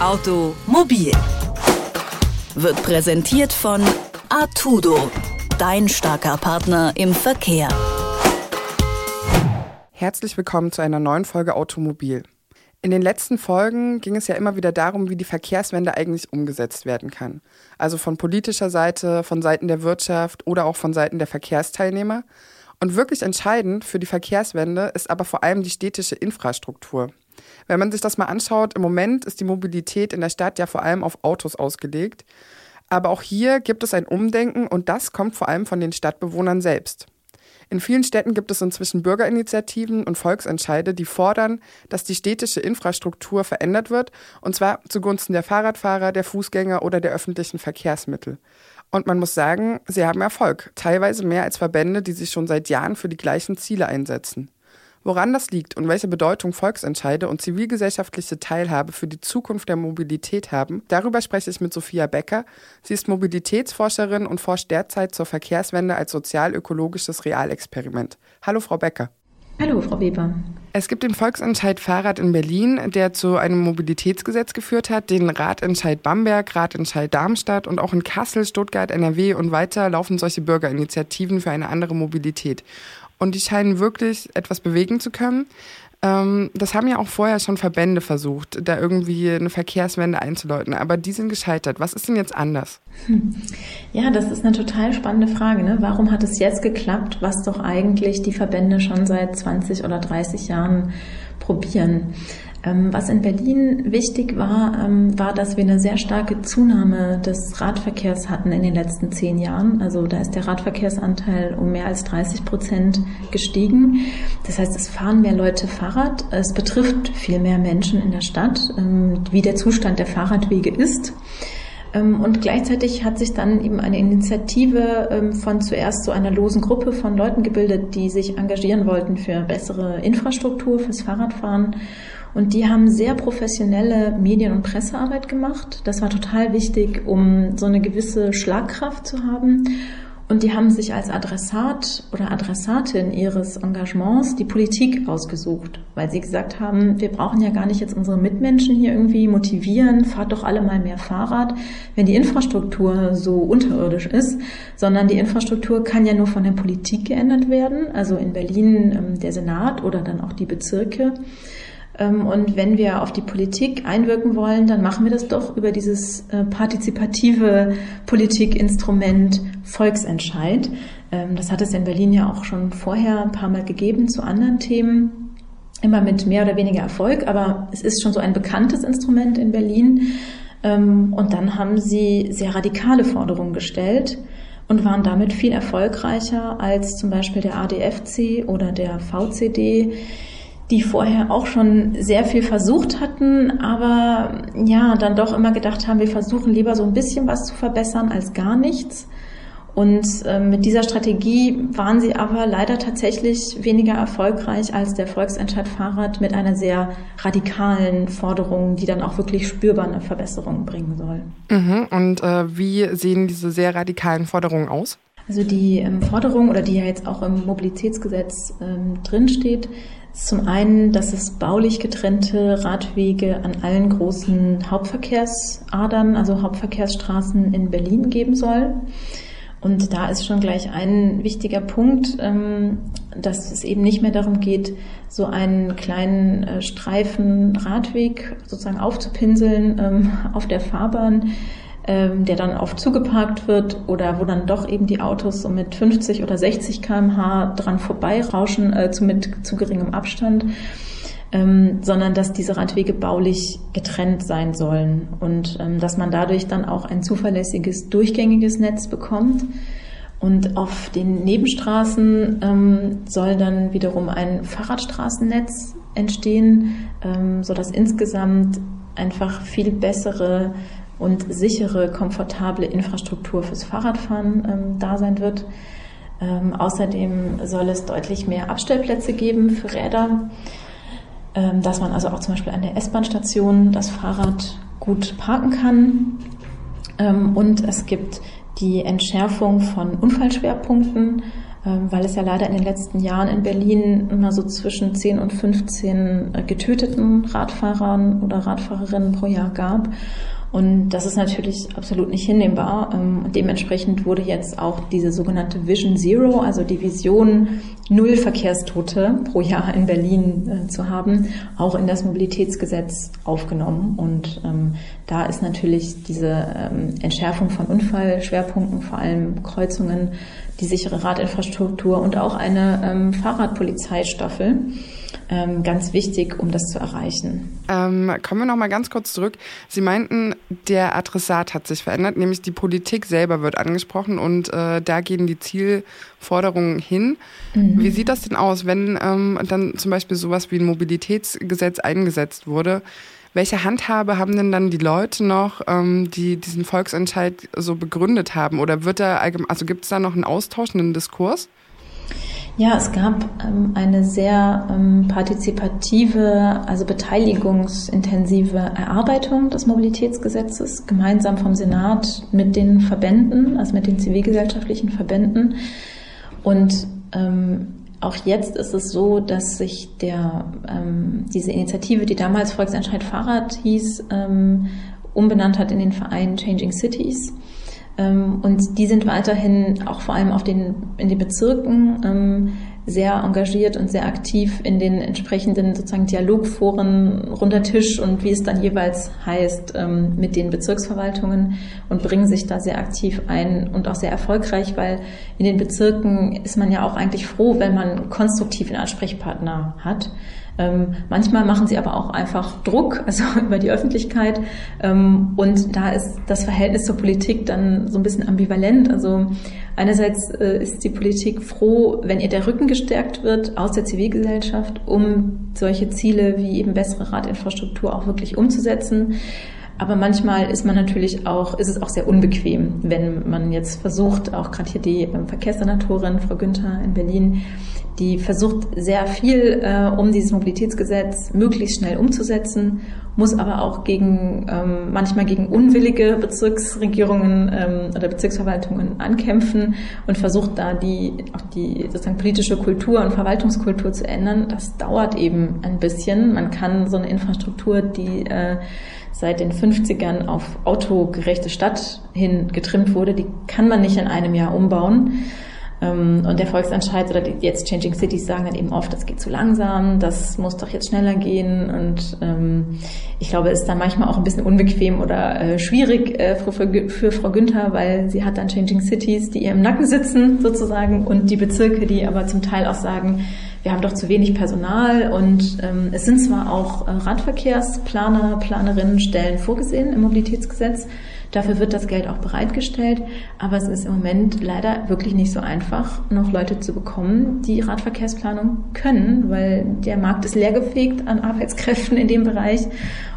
Automobil wird präsentiert von Artudo, dein starker Partner im Verkehr. Herzlich willkommen zu einer neuen Folge Automobil. In den letzten Folgen ging es ja immer wieder darum, wie die Verkehrswende eigentlich umgesetzt werden kann. Also von politischer Seite, von Seiten der Wirtschaft oder auch von Seiten der Verkehrsteilnehmer. Und wirklich entscheidend für die Verkehrswende ist aber vor allem die städtische Infrastruktur. Wenn man sich das mal anschaut, im Moment ist die Mobilität in der Stadt ja vor allem auf Autos ausgelegt. Aber auch hier gibt es ein Umdenken und das kommt vor allem von den Stadtbewohnern selbst. In vielen Städten gibt es inzwischen Bürgerinitiativen und Volksentscheide, die fordern, dass die städtische Infrastruktur verändert wird, und zwar zugunsten der Fahrradfahrer, der Fußgänger oder der öffentlichen Verkehrsmittel. Und man muss sagen, sie haben Erfolg, teilweise mehr als Verbände, die sich schon seit Jahren für die gleichen Ziele einsetzen. Woran das liegt und welche Bedeutung Volksentscheide und zivilgesellschaftliche Teilhabe für die Zukunft der Mobilität haben, darüber spreche ich mit Sophia Becker. Sie ist Mobilitätsforscherin und forscht derzeit zur Verkehrswende als sozial-ökologisches Realexperiment. Hallo, Frau Becker. Hallo, Frau Weber. Es gibt den Volksentscheid Fahrrad in Berlin, der zu einem Mobilitätsgesetz geführt hat, den Ratentscheid Bamberg, Ratentscheid Darmstadt und auch in Kassel, Stuttgart, NRW und weiter laufen solche Bürgerinitiativen für eine andere Mobilität und die scheinen wirklich etwas bewegen zu können. Ähm, das haben ja auch vorher schon Verbände versucht, da irgendwie eine Verkehrswende einzuläuten, aber die sind gescheitert. Was ist denn jetzt anders? Hm. Ja, das ist eine total spannende Frage. Ne? Warum hat es jetzt geklappt, was doch eigentlich die Verbände schon seit 20 oder 30 Jahren probieren? Ähm, was in Berlin wichtig war, ähm, war, dass wir eine sehr starke Zunahme des Radverkehrs hatten in den letzten zehn Jahren. Also da ist der Radverkehrsanteil um mehr als 30 Prozent gestiegen. Das heißt, es fahren mehr Leute Fahrrad. Es betrifft viel mehr Menschen in der Stadt, ähm, wie der Zustand der Fahrradwege ist. Und gleichzeitig hat sich dann eben eine Initiative von zuerst so einer losen Gruppe von Leuten gebildet, die sich engagieren wollten für bessere Infrastruktur, fürs Fahrradfahren. Und die haben sehr professionelle Medien- und Pressearbeit gemacht. Das war total wichtig, um so eine gewisse Schlagkraft zu haben. Und die haben sich als Adressat oder Adressatin ihres Engagements die Politik ausgesucht, weil sie gesagt haben, wir brauchen ja gar nicht jetzt unsere Mitmenschen hier irgendwie motivieren, fahrt doch alle mal mehr Fahrrad, wenn die Infrastruktur so unterirdisch ist, sondern die Infrastruktur kann ja nur von der Politik geändert werden, also in Berlin ähm, der Senat oder dann auch die Bezirke. Ähm, und wenn wir auf die Politik einwirken wollen, dann machen wir das doch über dieses äh, partizipative Politikinstrument Volksentscheid. Ähm, das hat es in Berlin ja auch schon vorher ein paar Mal gegeben zu anderen Themen. Immer mit mehr oder weniger Erfolg, aber es ist schon so ein bekanntes Instrument in Berlin. Ähm, und dann haben sie sehr radikale Forderungen gestellt und waren damit viel erfolgreicher als zum Beispiel der ADFC oder der VCD die vorher auch schon sehr viel versucht hatten, aber ja, dann doch immer gedacht haben, wir versuchen lieber so ein bisschen was zu verbessern als gar nichts. Und äh, mit dieser Strategie waren sie aber leider tatsächlich weniger erfolgreich als der Volksentscheid Fahrrad mit einer sehr radikalen Forderung, die dann auch wirklich spürbar eine Verbesserung bringen soll. Mhm. Und äh, wie sehen diese sehr radikalen Forderungen aus? Also die ähm, Forderung oder die ja jetzt auch im Mobilitätsgesetz ähm, drinsteht, zum einen, dass es baulich getrennte Radwege an allen großen Hauptverkehrsadern, also Hauptverkehrsstraßen in Berlin geben soll. Und da ist schon gleich ein wichtiger Punkt, ähm, dass es eben nicht mehr darum geht, so einen kleinen äh, Streifen Radweg sozusagen aufzupinseln ähm, auf der Fahrbahn, ähm, der dann oft zugeparkt wird oder wo dann doch eben die Autos so mit 50 oder 60 kmh dran vorbeirauschen, äh, zu, mit zu geringem Abstand. Ähm, sondern dass diese Radwege baulich getrennt sein sollen und ähm, dass man dadurch dann auch ein zuverlässiges, durchgängiges Netz bekommt. Und auf den Nebenstraßen ähm, soll dann wiederum ein Fahrradstraßennetz entstehen, ähm, so dass insgesamt einfach viel bessere und sichere, komfortable Infrastruktur fürs Fahrradfahren ähm, da sein wird. Ähm, außerdem soll es deutlich mehr Abstellplätze geben für Räder, ähm, dass man also auch zum Beispiel an der S-Bahn-Station das Fahrrad gut parken kann. Ähm, und es gibt die Entschärfung von Unfallschwerpunkten. ähm, weil es ja leider in den letzten Jahren in Berlin immer so zwischen 10 und 15 äh, getöteten Radfahrern oder Radfahrerinnen pro Jahr gab. Und das ist natürlich absolut nicht hinnehmbar. Ähm, und dementsprechend wurde jetzt auch diese sogenannte Vision Zero, also die Vision, null Verkehrstote pro Jahr in Berlin äh, zu haben, auch in das Mobilitätsgesetz aufgenommen. Und ähm, da ist natürlich diese ähm, Entschärfung von Unfallschwerpunkten, vor allem Kreuzungen, die sichere Radinfrastruktur und auch eine ähm, Fahrradpolizeistaffel ganz wichtig, um das zu erreichen. Ähm, kommen wir noch mal ganz kurz zurück. Sie meinten, der Adressat hat sich verändert, nämlich die Politik selber wird angesprochen und äh, da gehen die Zielforderungen hin. Mhm. Wie sieht das denn aus, wenn ähm, dann zum Beispiel sowas wie ein Mobilitätsgesetz eingesetzt wurde? Welche Handhabe haben denn dann die Leute noch, ähm, die diesen Volksentscheid so begründet haben? Oder wird da also gibt es da noch einen austauschenden Diskurs? Ja, es gab ähm, eine sehr ähm, partizipative, also beteiligungsintensive Erarbeitung des Mobilitätsgesetzes, gemeinsam vom Senat mit den Verbänden, also mit den zivilgesellschaftlichen Verbänden. Und ähm, auch jetzt ist es so, dass sich der, ähm, diese Initiative, die damals Volksentscheid Fahrrad hieß, ähm, umbenannt hat in den Verein Changing Cities. Ähm, und die sind weiterhin auch vor allem auf den, in den Bezirken ähm, sehr engagiert und sehr aktiv in den entsprechenden sozusagen Dialogforen runder Tisch und wie es dann jeweils heißt ähm, mit den Bezirksverwaltungen und bringen sich da sehr aktiv ein und auch sehr erfolgreich, weil in den Bezirken ist man ja auch eigentlich froh, wenn man konstruktiv einen Ansprechpartner hat. Ähm, manchmal machen sie aber auch einfach Druck, also über die Öffentlichkeit. Ähm, und da ist das Verhältnis zur Politik dann so ein bisschen ambivalent. Also einerseits äh, ist die Politik froh, wenn ihr der Rücken gestärkt wird aus der Zivilgesellschaft, um solche Ziele wie eben bessere Radinfrastruktur auch wirklich umzusetzen. Aber manchmal ist man natürlich auch, ist es auch sehr unbequem, wenn man jetzt versucht, auch gerade hier die ähm, Verkehrssenatorin Frau Günther in Berlin, die versucht sehr viel, äh, um dieses Mobilitätsgesetz möglichst schnell umzusetzen, muss aber auch gegen ähm, manchmal gegen unwillige Bezirksregierungen ähm, oder Bezirksverwaltungen ankämpfen und versucht da die auch die sozusagen politische Kultur und Verwaltungskultur zu ändern. Das dauert eben ein bisschen. Man kann so eine Infrastruktur, die äh, seit den 50ern auf autogerechte Stadt hin getrimmt wurde, die kann man nicht in einem Jahr umbauen. Ähm, und der Volksentscheid oder die jetzt Changing Cities sagen dann eben oft, das geht zu langsam, das muss doch jetzt schneller gehen. Und ähm, ich glaube, es ist dann manchmal auch ein bisschen unbequem oder äh, schwierig äh, für, Frau Günther, weil sie hat dann Changing Cities, die ihr im Nacken sitzen sozusagen und die Bezirke, die aber zum Teil auch sagen, wir haben doch zu wenig Personal und ähm, es sind zwar auch äh, Radverkehrsplaner, Planerinnen Stellen vorgesehen im Mobilitätsgesetz, Dafür wird das Geld auch bereitgestellt, aber es ist im Moment leider wirklich nicht so einfach, noch Leute zu bekommen, die Radverkehrsplanung können, weil der Markt ist leergefegt an Arbeitskräften in dem Bereich.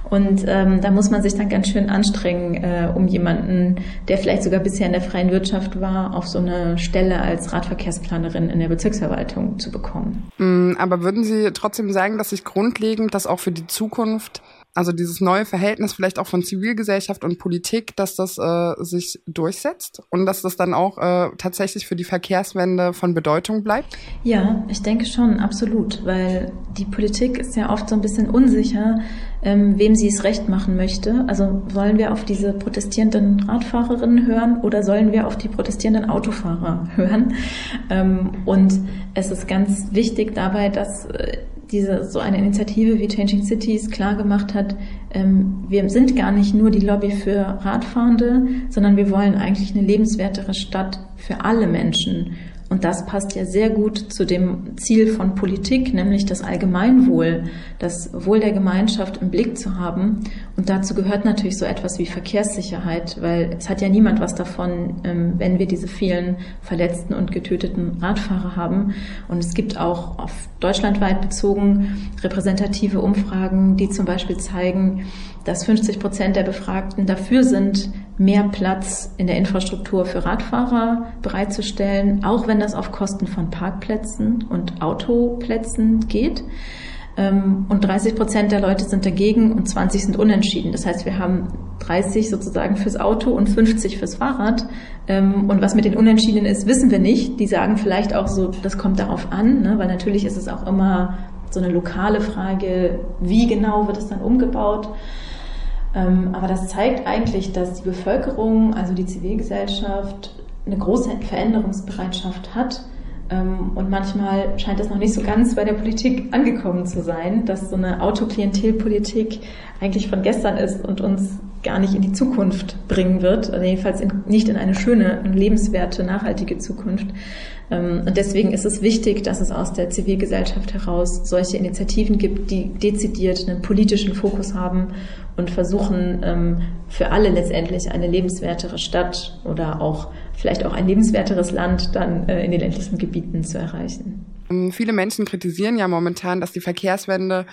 Und ähm, da muss man sich dann ganz schön anstrengen, äh, um jemanden, der vielleicht sogar bisher in der freien Wirtschaft war, auf so eine Stelle als Radverkehrsplanerin in der Bezirksverwaltung zu bekommen. Mm, aber würden Sie trotzdem sagen, dass sich grundlegend das auch für die Zukunft also dieses neue Verhältnis vielleicht auch von Zivilgesellschaft und Politik, dass das äh, sich durchsetzt und dass das dann auch äh, tatsächlich für die Verkehrswende von Bedeutung bleibt? Ja, ich denke schon, absolut, weil die Politik ist ja oft so ein bisschen unsicher, ähm, wem sie es recht machen möchte. Also sollen wir auf diese protestierenden Radfahrerinnen hören oder sollen wir auf die protestierenden Autofahrer hören? Ähm, und es ist ganz wichtig dabei, dass äh, diese so eine Initiative wie Changing Cities klar gemacht hat, ähm, wir sind gar nicht nur die Lobby für Radfahrende, sondern wir wollen eigentlich eine lebenswertere Stadt für alle Menschen. Und das passt ja sehr gut zu dem Ziel von Politik, nämlich das Allgemeinwohl, das Wohl der Gemeinschaft im Blick zu haben. Und dazu gehört natürlich so etwas wie Verkehrssicherheit, weil es hat ja niemand was davon, ähm, wenn wir diese vielen verletzten und getöteten Radfahrer haben. Und es gibt auch auf deutschlandweit bezogen repräsentative Umfragen, die zum Beispiel zeigen, dass 50 Prozent der Befragten dafür sind, mehr Platz in der Infrastruktur für Radfahrer bereitzustellen, auch wenn das auf Kosten von Parkplätzen und Autoplätzen geht. Ähm, und 30 Prozent der Leute sind dagegen und 20 sind unentschieden. Das heißt, wir haben 30 sozusagen fürs Auto und 50 fürs Fahrrad. Ähm, und was mit den Unentschiedenen ist, wissen wir nicht. Die sagen vielleicht auch so, das kommt darauf an, ne? weil natürlich ist es auch immer so eine lokale Frage, wie genau wird es dann umgebaut. Ähm, aber das zeigt eigentlich, dass die Bevölkerung, also die Zivilgesellschaft, eine große Veränderungsbereitschaft hat. Ähm, und manchmal scheint es noch nicht so ganz bei der Politik angekommen zu sein, dass so eine Autoklientelpolitik eigentlich von gestern ist und uns gar nicht in die Zukunft bringen wird, also jedenfalls in, nicht in eine schöne, lebenswerte, nachhaltige Zukunft. Ähm, und deswegen ist es wichtig, dass es aus der Zivilgesellschaft heraus solche Initiativen gibt, die dezidiert einen politischen Fokus haben und versuchen, ähm, für alle letztendlich eine lebenswertere Stadt oder auch vielleicht auch ein lebenswerteres Land dann äh, in den ländlichen Gebieten zu erreichen. Viele Menschen kritisieren ja momentan, dass die Verkehrswende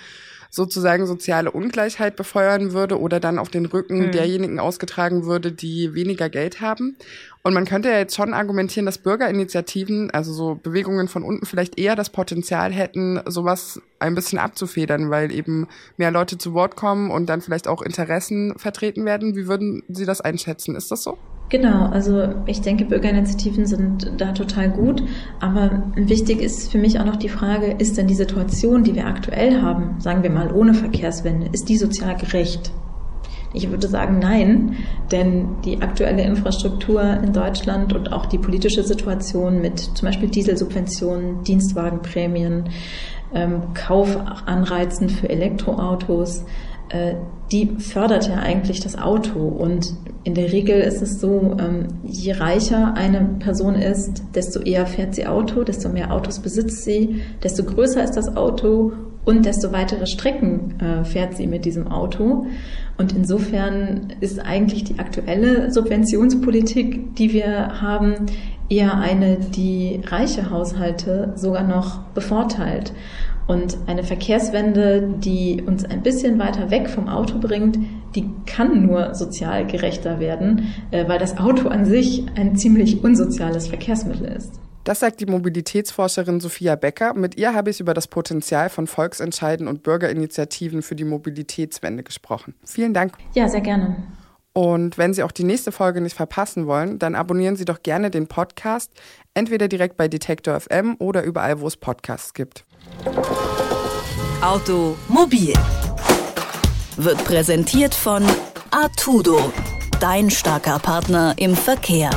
sozusagen soziale Ungleichheit befeuern würde oder dann auf den Rücken mhm. derjenigen ausgetragen würde, die weniger Geld haben. Und man könnte ja jetzt schon argumentieren, dass Bürgerinitiativen, also so Bewegungen von unten vielleicht eher das Potenzial hätten, sowas ein bisschen abzufedern, weil eben mehr Leute zu Wort kommen und dann vielleicht auch Interessen vertreten werden. Wie würden Sie das einschätzen? Ist das so? Genau, also ich denke, Bürgerinitiativen sind da total gut. Aber wichtig ist für mich auch noch die Frage, ist denn die Situation, die wir aktuell haben, sagen wir mal ohne Verkehrswende, ist die sozial gerecht? Ich würde sagen, nein, denn die aktuelle Infrastruktur in Deutschland und auch die politische Situation mit zum Beispiel Dieselsubventionen, Dienstwagenprämien, ähm, Kaufanreizen für Elektroautos, die fördert ja eigentlich das Auto. Und in der Regel ist es so, ähm, je reicher eine Person ist, desto eher fährt sie Auto, desto mehr Autos besitzt sie, desto größer ist das Auto und desto weitere Strecken äh, fährt sie mit diesem Auto. Und insofern ist eigentlich die aktuelle Subventionspolitik, die wir haben, eher eine, die reiche Haushalte sogar noch bevorteilt. Und eine Verkehrswende, die uns ein bisschen weiter weg vom Auto bringt, die kann nur sozial gerechter werden, äh, weil das Auto an sich ein ziemlich unsoziales Verkehrsmittel ist. Das sagt die Mobilitätsforscherin Sophia Becker. Mit ihr habe ich über das Potenzial von Volksentscheiden und Bürgerinitiativen für die Mobilitätswende gesprochen. Vielen Dank. Ja, sehr gerne. Und wenn Sie auch die nächste Folge nicht verpassen wollen, dann abonnieren Sie doch gerne den Podcast, entweder direkt bei Detektor FM oder überall, wo es Podcasts gibt. Automobil wird präsentiert von Artudo, dein starker Partner im Verkehr.